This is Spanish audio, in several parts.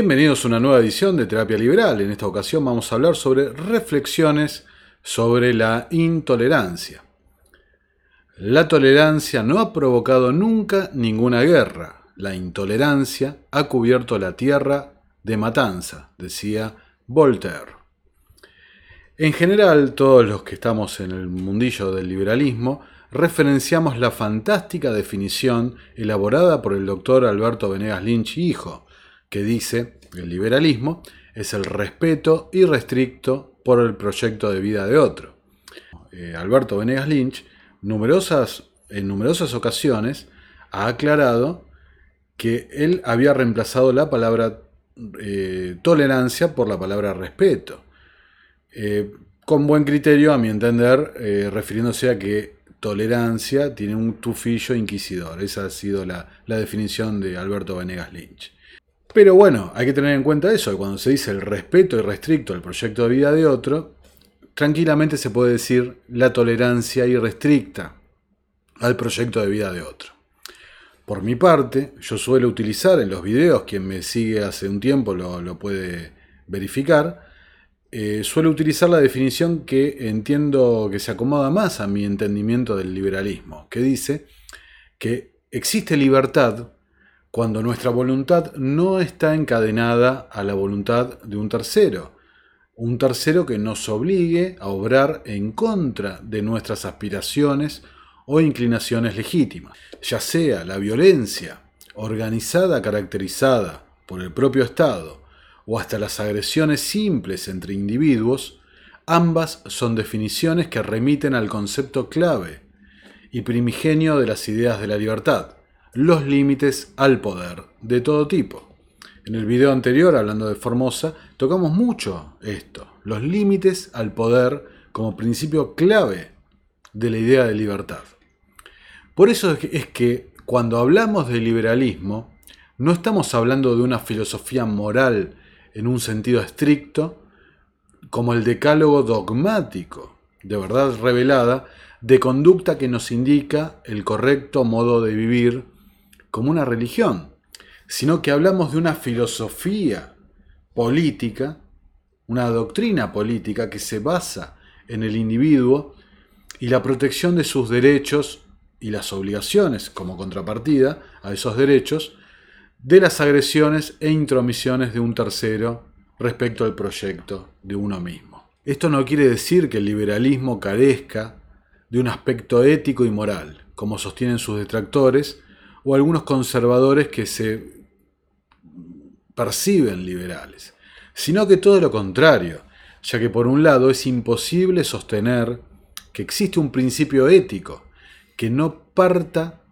Bienvenidos a una nueva edición de Terapia Liberal. En esta ocasión vamos a hablar sobre reflexiones sobre la intolerancia. La tolerancia no ha provocado nunca ninguna guerra. La intolerancia ha cubierto la tierra de matanza, decía Voltaire. En general, todos los que estamos en el mundillo del liberalismo referenciamos la fantástica definición elaborada por el doctor Alberto Venegas Lynch, hijo, que dice, el liberalismo es el respeto irrestricto por el proyecto de vida de otro. Eh, Alberto Venegas Lynch, en numerosas ocasiones, ha aclarado que él había reemplazado la palabra eh, tolerancia por la palabra respeto. Eh, con buen criterio, a mi entender, refiriéndose a que tolerancia tiene un tufillo inquisidor. Esa ha sido la, la definición de Alberto Venegas Lynch. Pero bueno, hay que tener en cuenta eso, cuando se dice el respeto irrestricto al proyecto de vida de otro, tranquilamente se puede decir la tolerancia irrestricta al proyecto de vida de otro. Por mi parte, yo suelo utilizar en los videos, quien me sigue hace un tiempo lo, puede verificar, eh, suelo utilizar la definición que entiendo que se acomoda más a mi entendimiento del liberalismo, que dice que existe libertad cuando nuestra voluntad no está encadenada a la voluntad de un tercero, un tercero que nos obligue a obrar en contra de nuestras aspiraciones o inclinaciones legítimas, ya sea la violencia organizada caracterizada por el propio Estado o hasta las agresiones simples entre individuos, ambas son definiciones que remiten al concepto clave y primigenio de las ideas de la libertad, los límites al poder de todo tipo. En el video anterior, hablando de Formosa, tocamos mucho esto, los límites al poder como principio clave de la idea de libertad. Por eso es que cuando hablamos de liberalismo, no estamos hablando de una filosofía moral en un sentido estricto, como el decálogo dogmático, de verdad revelada, de conducta que nos indica el correcto modo de vivir como una religión, sino que hablamos de una filosofía política, una doctrina política que se basa en el individuo y la protección de sus derechos y las obligaciones como contrapartida a esos derechos de las agresiones e intromisiones de un tercero respecto al proyecto de uno mismo. Esto no quiere decir que el liberalismo carezca de un aspecto ético y moral, como sostienen sus detractores, o algunos conservadores que se perciben liberales, sino que todo lo contrario, ya que por un lado es imposible sostener que existe un principio ético que no parta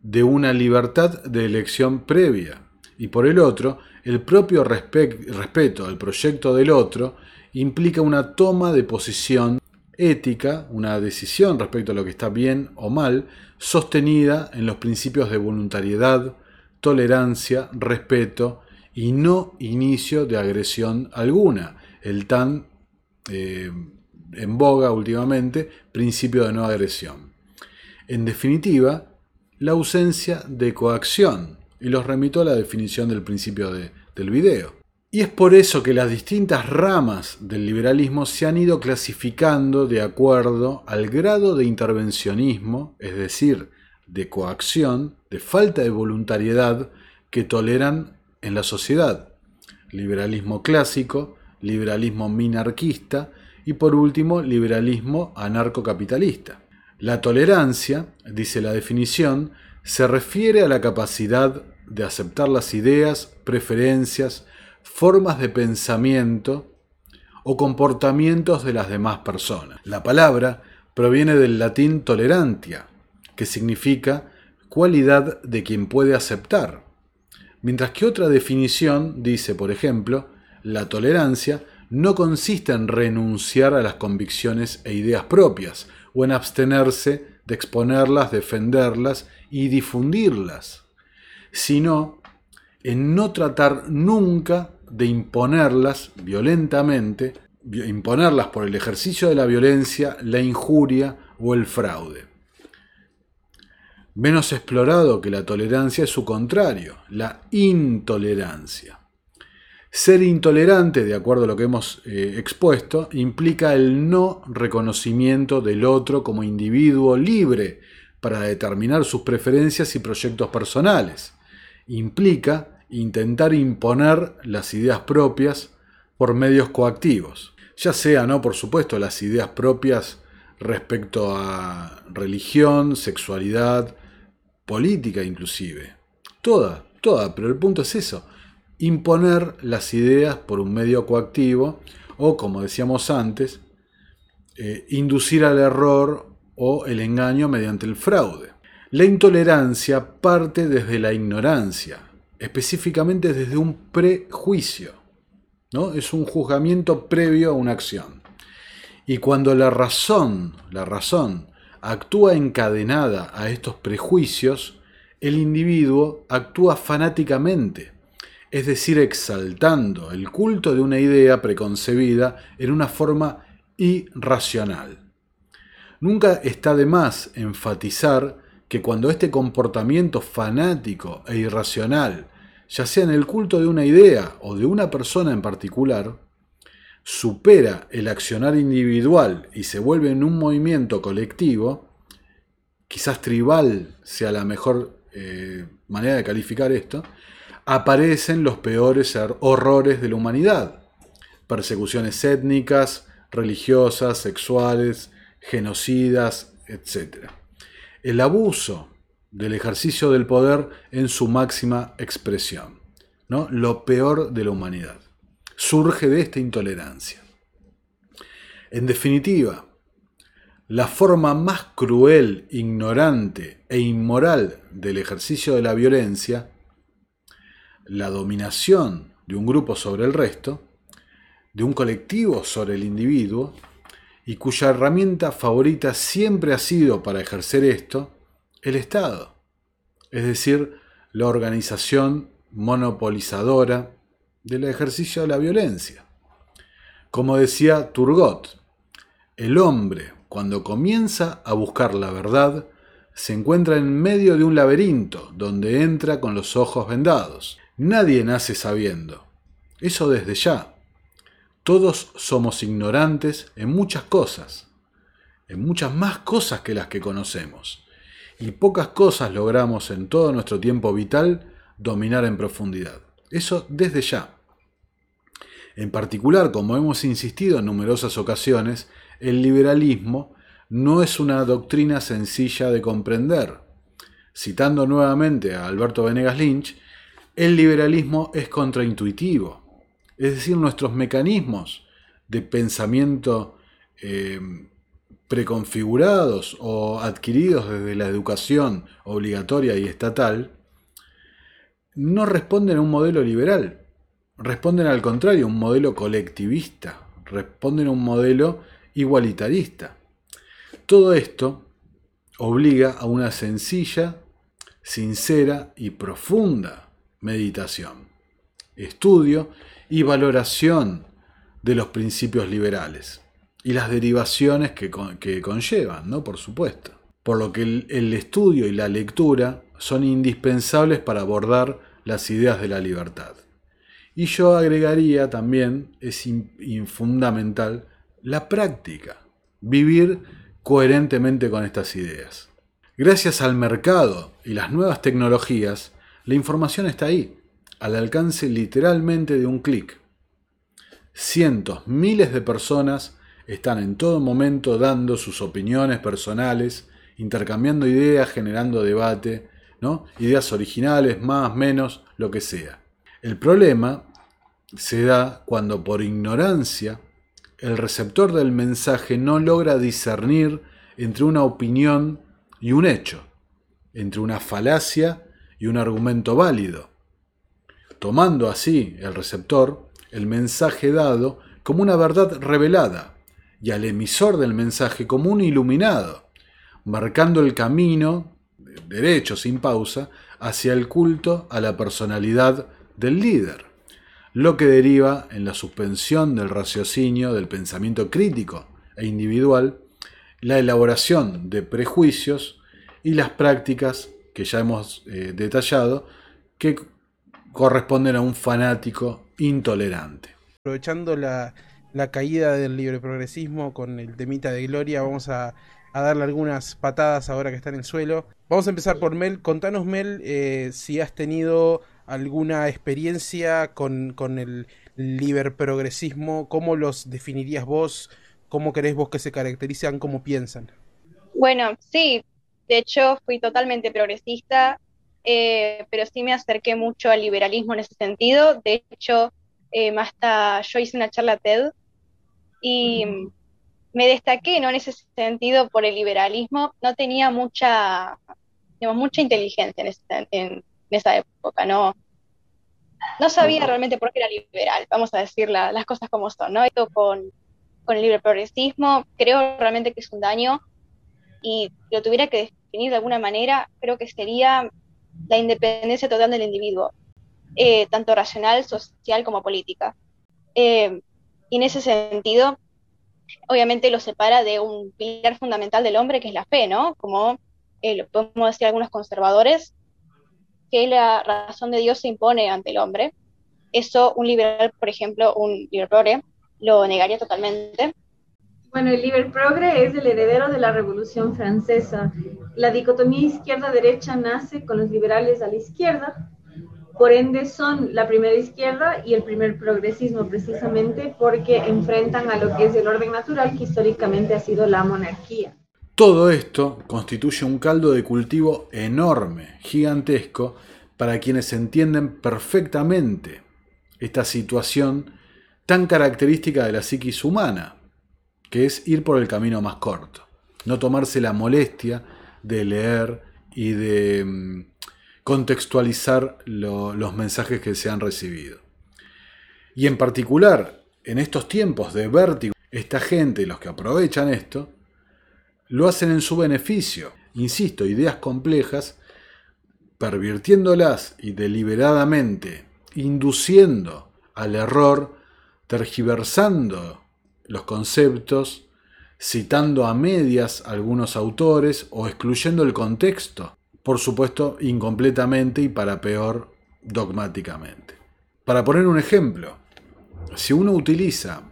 de una libertad de elección previa, y por el otro, el propio respeto al proyecto del otro implica una toma de posición ética, una decisión respecto a lo que está bien o mal, sostenida en los principios de voluntariedad, tolerancia, respeto y no inicio de agresión alguna, el tan eh, en boga últimamente principio de no agresión. En definitiva, la ausencia de coacción, y los remito a la definición del principio del video. Y es por eso que las distintas ramas del liberalismo se han ido clasificando de acuerdo al grado de intervencionismo, es decir, de coacción, de falta de voluntariedad que toleran en la sociedad. Liberalismo clásico, liberalismo minarquista y por último liberalismo anarcocapitalista. La tolerancia, dice la definición, se refiere a la capacidad de aceptar las ideas, preferencias, formas de pensamiento o comportamientos de las demás personas. La palabra proviene del latín tolerantia, que significa cualidad de quien puede aceptar. Mientras que otra definición dice, por ejemplo, la tolerancia no consiste en renunciar a las convicciones e ideas propias, o en abstenerse de exponerlas, defenderlas y difundirlas, sino en no tratar nunca de imponerlas violentamente, imponerlas por el ejercicio de la violencia, la injuria o el fraude. Menos explorado que la tolerancia es su contrario, la intolerancia. Ser intolerante, de acuerdo a lo que hemos eh, expuesto, implica el no reconocimiento del otro como individuo libre para determinar sus preferencias y proyectos personales. Implica intentar imponer las ideas propias por medios coactivos, ya sea, ¿no? Por supuesto, las ideas propias respecto a religión, sexualidad, política inclusive. Toda, toda, pero el punto es eso, imponer las ideas por un medio coactivo o, como decíamos antes, eh, inducir al error o el engaño mediante el fraude. La intolerancia parte desde la ignorancia, específicamente desde un prejuicio. ¿no? Es un juzgamiento previo a una acción. Y cuando la razón, la razón, actúa encadenada a estos prejuicios, el individuo actúa fanáticamente, es decir, exaltando el culto de una idea preconcebida en una forma irracional. Nunca está de más enfatizar que cuando este comportamiento fanático e irracional, ya sea en el culto de una idea o de una persona en particular, supera el accionar individual y se vuelve en un movimiento colectivo, quizás tribal sea la mejor eh, manera de calificar esto, aparecen los peores horrores de la humanidad. Persecuciones étnicas, religiosas, sexuales, genocidas, etc. El abuso del ejercicio del poder en su máxima expresión, ¿no? lo peor de la humanidad, surge de esta intolerancia. En definitiva, la forma más cruel, ignorante e inmoral del ejercicio de la violencia, la dominación de un grupo sobre el resto, de un colectivo sobre el individuo, y cuya herramienta favorita siempre ha sido para ejercer esto el Estado, es decir, la organización monopolizadora del ejercicio de la violencia. Como decía Turgot, el hombre, cuando comienza a buscar la verdad, se encuentra en medio de un laberinto donde entra con los ojos vendados. Nadie nace sabiendo. Eso desde ya. Todos somos ignorantes en muchas cosas, en muchas más cosas que las que conocemos, y pocas cosas logramos en todo nuestro tiempo vital dominar en profundidad. Eso desde ya. En particular, como hemos insistido en numerosas ocasiones, el liberalismo no es una doctrina sencilla de comprender. Citando nuevamente a Alberto Venegas Lynch, el liberalismo es contraintuitivo es decir, nuestros mecanismos de pensamiento eh, preconfigurados o adquiridos desde la educación obligatoria y estatal, no responden a un modelo liberal, responden al contrario, a un modelo colectivista, responden a un modelo igualitarista. Todo esto obliga a una sencilla, sincera y profunda meditación, estudio y valoración de los principios liberales y las derivaciones que, conllevan, ¿no? Por supuesto. Por lo que el, estudio y la lectura son indispensables para abordar las ideas de la libertad. Y yo agregaría también, es fundamental, la práctica, vivir coherentemente con estas ideas. Gracias al mercado y las nuevas tecnologías, la información está ahí al alcance literalmente de un clic. Cientos, miles de personas están en todo momento dando sus opiniones personales, intercambiando ideas, generando debate, ¿no? ideas originales, más, menos, lo que sea. El problema se da cuando por ignorancia el receptor del mensaje no logra discernir entre una opinión y un hecho, entre una falacia y un argumento válido tomando así el receptor el mensaje dado como una verdad revelada y al emisor del mensaje como un iluminado, marcando el camino, derecho sin pausa, hacia el culto a la personalidad del líder, lo que deriva en la suspensión del raciocinio del pensamiento crítico e individual, la elaboración de prejuicios y las prácticas que ya hemos eh, detallado que corresponden a un fanático intolerante. Aprovechando la, caída del libre progresismo con el temita de Gloria, vamos a, darle algunas patadas ahora que está en el suelo. Vamos a empezar por Mel. Contanos, Mel, eh, si has tenido alguna experiencia con, con el progresismo, cómo los definirías vos, cómo querés vos que se caracterizan, cómo piensan. Bueno, sí, de hecho fui totalmente progresista, eh, pero sí me acerqué mucho al liberalismo en ese sentido. De hecho, eh, hasta yo hice una charla TED y me destaqué ¿no? en ese sentido por el liberalismo. No tenía mucha, digamos, mucha inteligencia en, esa época, ¿no? No sabía realmente por qué era liberal, vamos a decir las cosas como son, ¿no? Esto con, con el libre progresismo, creo realmente que es un daño y lo tuviera que definir de alguna manera, creo que sería la independencia total del individuo, eh, tanto racional, social como política. Eh, y en ese sentido, obviamente lo separa de un pilar fundamental del hombre, que es la fe, ¿no? Como eh, podemos decir algunos conservadores, que la razón de Dios se impone ante el hombre. Eso un liberal, por ejemplo, un liberal lo negaría totalmente. Bueno, el Liber Progre es el heredero de la Revolución Francesa. La dicotomía izquierda-derecha nace con los liberales a la izquierda, por ende son la primera izquierda y el primer progresismo precisamente porque enfrentan a lo que es el orden natural que históricamente ha sido la monarquía. Todo esto constituye un caldo de cultivo enorme, gigantesco, para quienes entienden perfectamente esta situación tan característica de la psiquis humana, que es ir por el camino más corto, no tomarse la molestia de leer y de mm, contextualizar los mensajes que se han recibido. Y en particular, en estos tiempos de vértigo, esta gente, los que aprovechan esto, lo hacen en su beneficio. Insisto, ideas complejas, pervirtiéndolas y deliberadamente induciendo al error, tergiversando los conceptos, citando a medias algunos autores o excluyendo el contexto, por supuesto incompletamente y para peor dogmáticamente. Para poner un ejemplo, si uno utiliza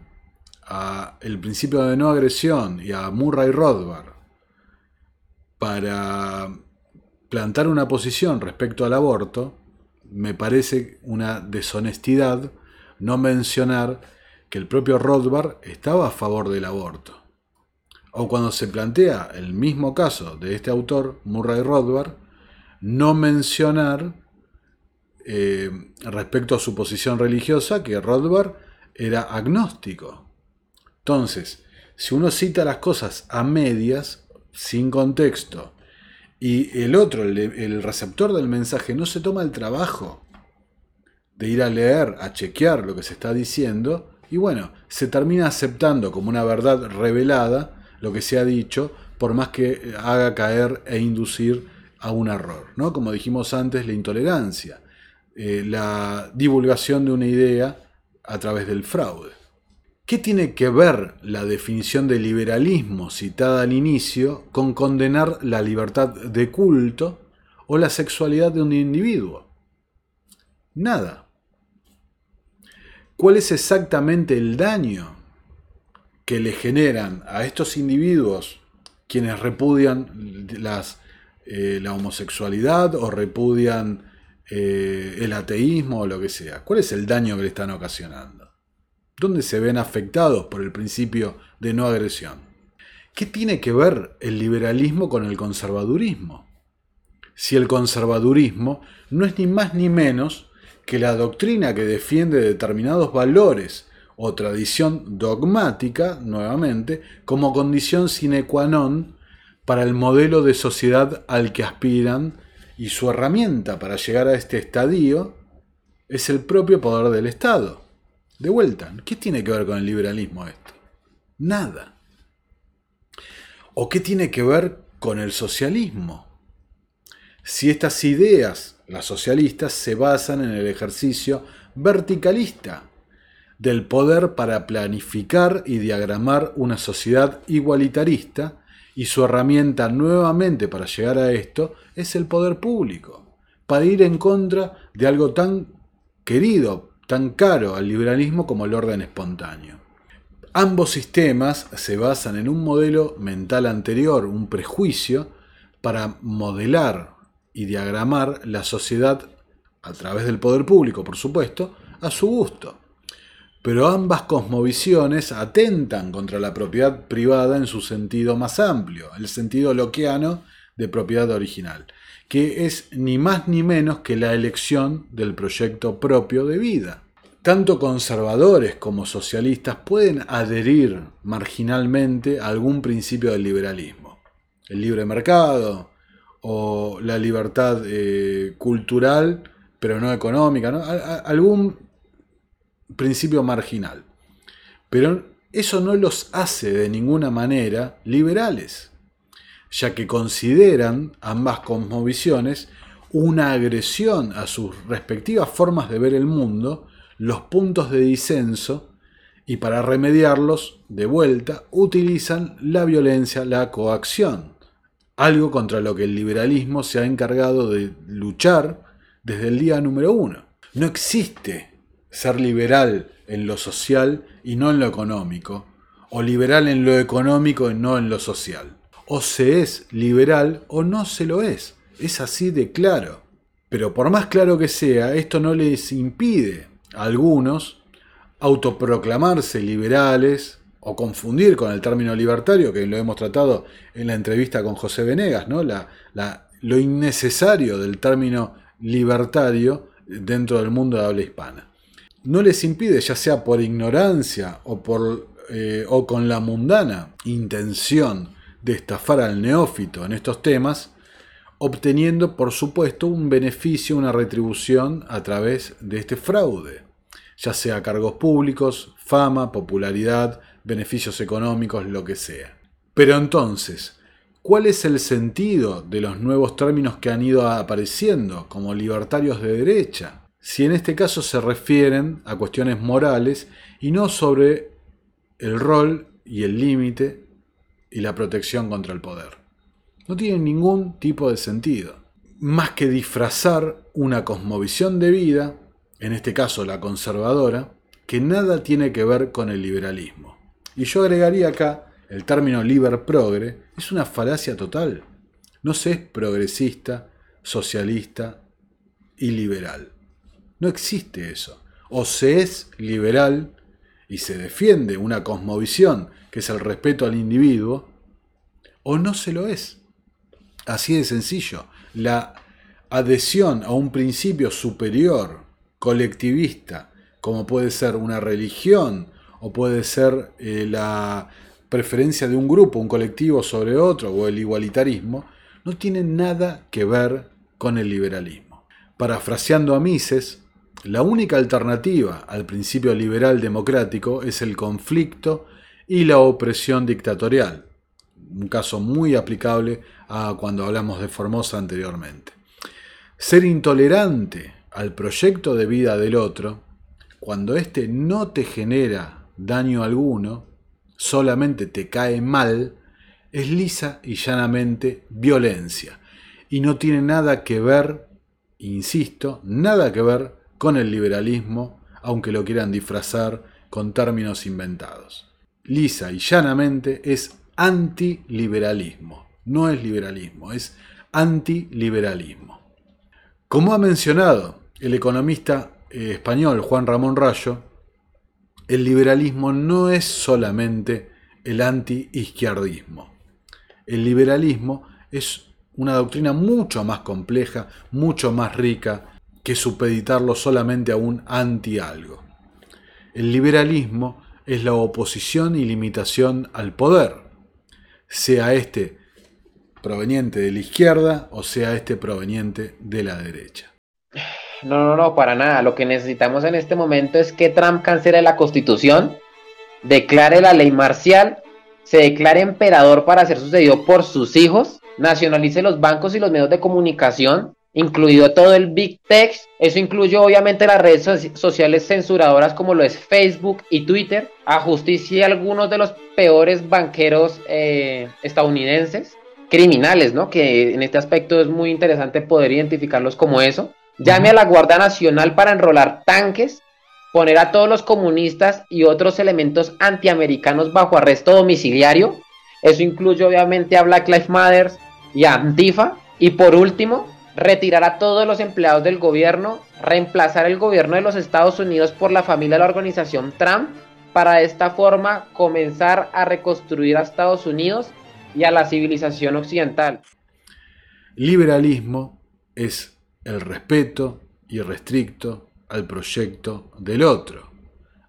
a el principio de no agresión y a Murray Rothbard para plantar una posición respecto al aborto, me parece una deshonestidad no mencionar que el propio Rothbard estaba a favor del aborto. O cuando se plantea el mismo caso de este autor, Murray Rothbard, no mencionar eh, respecto a su posición religiosa que Rothbard era agnóstico. Entonces, si uno cita las cosas a medias, sin contexto, y el otro, el receptor del mensaje, no se toma el trabajo de ir a leer, a chequear lo que se está diciendo, y bueno, se termina aceptando como una verdad revelada lo que se ha dicho, por más que haga caer e inducir a un error. ¿no? Como dijimos antes, la intolerancia, eh, la divulgación de una idea a través del fraude. ¿Qué tiene que ver la definición de liberalismo citada al inicio con condenar la libertad de culto o la sexualidad de un individuo? Nada. ¿Cuál es exactamente el daño que le generan a estos individuos quienes repudian eh, la homosexualidad o repudian eh, el ateísmo o lo que sea? ¿Cuál es el daño que le están ocasionando? ¿Dónde se ven afectados por el principio de no agresión? ¿Qué tiene que ver el liberalismo con el conservadurismo? Si el conservadurismo no es ni más ni menos que la doctrina que defiende determinados valores o tradición dogmática, nuevamente, como condición sine qua non para el modelo de sociedad al que aspiran y su herramienta para llegar a este estadio es el propio poder del Estado. De vuelta, ¿qué tiene que ver con el liberalismo esto? Nada. ¿O qué tiene que ver con el socialismo? Si estas ideas las socialistas se basan en el ejercicio verticalista del poder para planificar y diagramar una sociedad igualitarista y su herramienta nuevamente para llegar a esto es el poder público, para ir en contra de algo tan querido, tan caro al liberalismo como el orden espontáneo. Ambos sistemas se basan en un modelo mental anterior, un prejuicio, para modelar y diagramar la sociedad a través del poder público, por supuesto, a su gusto. Pero ambas cosmovisiones atentan contra la propiedad privada en su sentido más amplio, el sentido loquiano de propiedad original, que es ni más ni menos que la elección del proyecto propio de vida. Tanto conservadores como socialistas pueden adherir marginalmente a algún principio del liberalismo. El libre mercado o la libertad eh, cultural, pero no económica, algún principio marginal. Pero eso no los hace de ninguna manera liberales, ya que consideran ambas cosmovisiones una agresión a sus respectivas formas de ver el mundo los puntos de disenso y para remediarlos, de vuelta, utilizan la violencia, la coacción, algo contra lo que el liberalismo se ha encargado de luchar desde el día número uno. No existe ser liberal en lo social y no en lo económico, o liberal en lo económico y no en lo social. O se es liberal o no se lo es. Es así de claro. Pero por más claro que sea, esto no les impide algunos autoproclamarse liberales o confundir con el término libertario, que lo hemos tratado en la entrevista con José Venegas, ¿no? La, lo innecesario del término libertario dentro del mundo de habla hispana. No les impide, ya sea por ignorancia o, por, eh, o con la mundana intención de estafar al neófito en estos temas, obteniendo por supuesto un beneficio, una retribución a través de este fraude, ya sea cargos públicos, fama, popularidad, beneficios económicos, lo que sea. Pero entonces, ¿cuál es el sentido de los nuevos términos que han ido apareciendo como libertarios de derecha? Si en este caso se refieren a cuestiones morales y no sobre el rol y el límite y la protección contra el poder no tiene ningún tipo de sentido. Más que disfrazar una cosmovisión de vida, en este caso la conservadora, que nada tiene que ver con el liberalismo. Y yo agregaría acá el término liber progre, es una falacia total. No se es progresista, socialista y liberal. No existe eso. O se es liberal y se defiende una cosmovisión que es el respeto al individuo, o no se lo es. Así de sencillo. La adhesión a un principio superior, colectivista, como puede ser una religión o puede ser eh, la preferencia de un grupo, un colectivo sobre otro o el igualitarismo, no tiene nada que ver con el liberalismo. Parafraseando a Mises, la única alternativa al principio liberal democrático es el conflicto y la opresión dictatorial, un caso muy aplicable a cuando hablamos de Formosa anteriormente. Ser intolerante al proyecto de vida del otro, cuando éste no te genera daño alguno, solamente te cae mal, es lisa y llanamente violencia. Y no tiene nada que ver, insisto, nada que ver con el liberalismo, aunque lo quieran disfrazar con términos inventados. Lisa y llanamente es antiliberalismo. No es liberalismo, es antiliberalismo. Como ha mencionado el economista eh, español Juan Ramón Rayo, el liberalismo no es solamente el anti-izquierdismo. El liberalismo es una doctrina mucho más compleja, mucho más rica que supeditarlo solamente a un anti-algo. El liberalismo es la oposición y limitación al poder, sea este proveniente de la izquierda o sea este proveniente de la derecha. No, no, no, para nada. Lo que necesitamos en este momento es que Trump cancele la constitución, declare la ley marcial, se declare emperador para ser sucedido por sus hijos, nacionalice los bancos y los medios de comunicación, incluido todo el Big Tech. Eso incluye obviamente las redes sociales censuradoras como lo es Facebook y Twitter, a justicia algunos de los peores banqueros eh, estadounidenses, criminales, ¿no? Que en este aspecto es muy interesante poder identificarlos como eso. Llame a la Guardia Nacional para enrolar tanques, poner a todos los comunistas y otros elementos antiamericanos bajo arresto domiciliario. Eso incluye obviamente a Black Lives Matter y a Antifa. Y por último, retirar a todos los empleados del gobierno, reemplazar el gobierno de los Estados Unidos por la familia de la organización Trump, para de esta forma comenzar a reconstruir a Estados Unidos y a la civilización occidental. Liberalismo es el respeto irrestricto al proyecto del otro,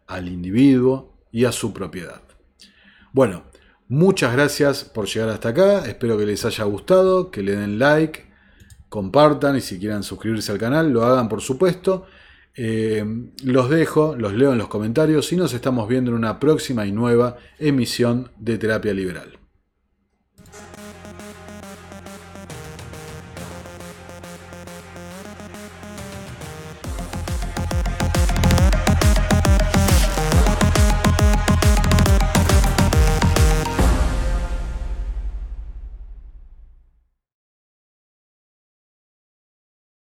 al individuo y a su propiedad. Bueno, muchas gracias por llegar hasta acá, espero que les haya gustado, que le den like, compartan y si quieren suscribirse al canal, lo hagan por supuesto. Eh, los dejo, los leo en los comentarios y nos estamos viendo en una próxima y nueva emisión de Terapia Liberal.